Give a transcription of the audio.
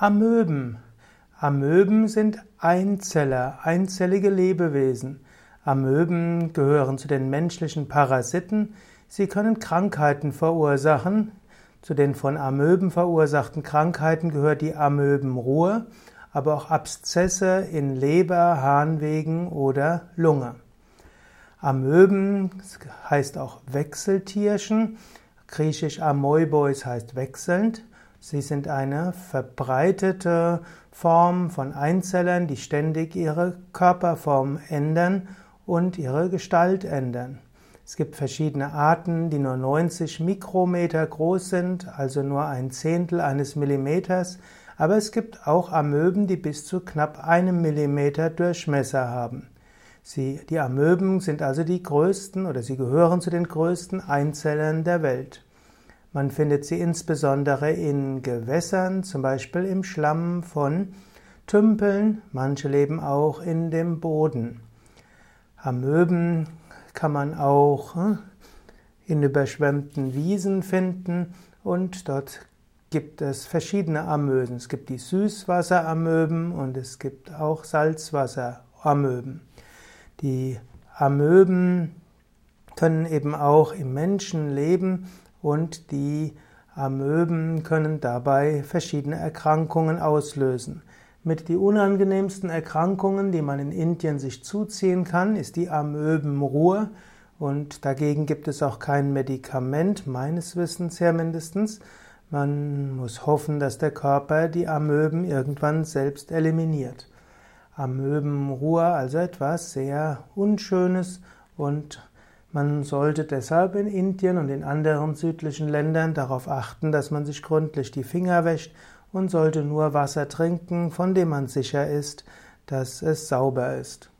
Amöben. Amöben sind Einzeller, einzellige Lebewesen. Amöben gehören zu den menschlichen Parasiten. Sie können Krankheiten verursachen. Zu den von Amöben verursachten Krankheiten gehört die Amöbenruhe, aber auch Abszesse in Leber, Harnwegen oder Lunge. Amöben heißt auch Wechseltierchen. Griechisch Amoibois heißt wechselnd. Sie sind eine verbreitete Form von Einzellern, die ständig ihre Körperform ändern und ihre Gestalt ändern. Es gibt verschiedene Arten, die nur 90 Mikrometer groß sind, also nur ein Zehntel eines Millimeters, aber es gibt auch Amöben, die bis zu knapp einem Millimeter Durchmesser haben. Sie, die Amöben sind also die größten oder sie gehören zu den größten Einzellern der Welt. Man findet sie insbesondere in Gewässern, zum Beispiel im Schlamm von Tümpeln. Manche leben auch in dem Boden. Amöben kann man auch hm, in überschwemmten Wiesen finden und dort gibt es verschiedene Amöben. Es gibt die Süßwasseramöben und es gibt auch Salzwasseramöben. Die Amöben können eben auch im Menschen leben und die Amöben können dabei verschiedene Erkrankungen auslösen. Mit die unangenehmsten Erkrankungen, die man in Indien sich zuziehen kann, ist die Amöbenruhe und dagegen gibt es auch kein Medikament, meines Wissens her mindestens. Man muss hoffen, dass der Körper die Amöben irgendwann selbst eliminiert. Amöbenruhe also etwas sehr Unschönes und man sollte deshalb in Indien und in anderen südlichen Ländern darauf achten, dass man sich gründlich die Finger wäscht und sollte nur Wasser trinken, von dem man sicher ist, dass es sauber ist.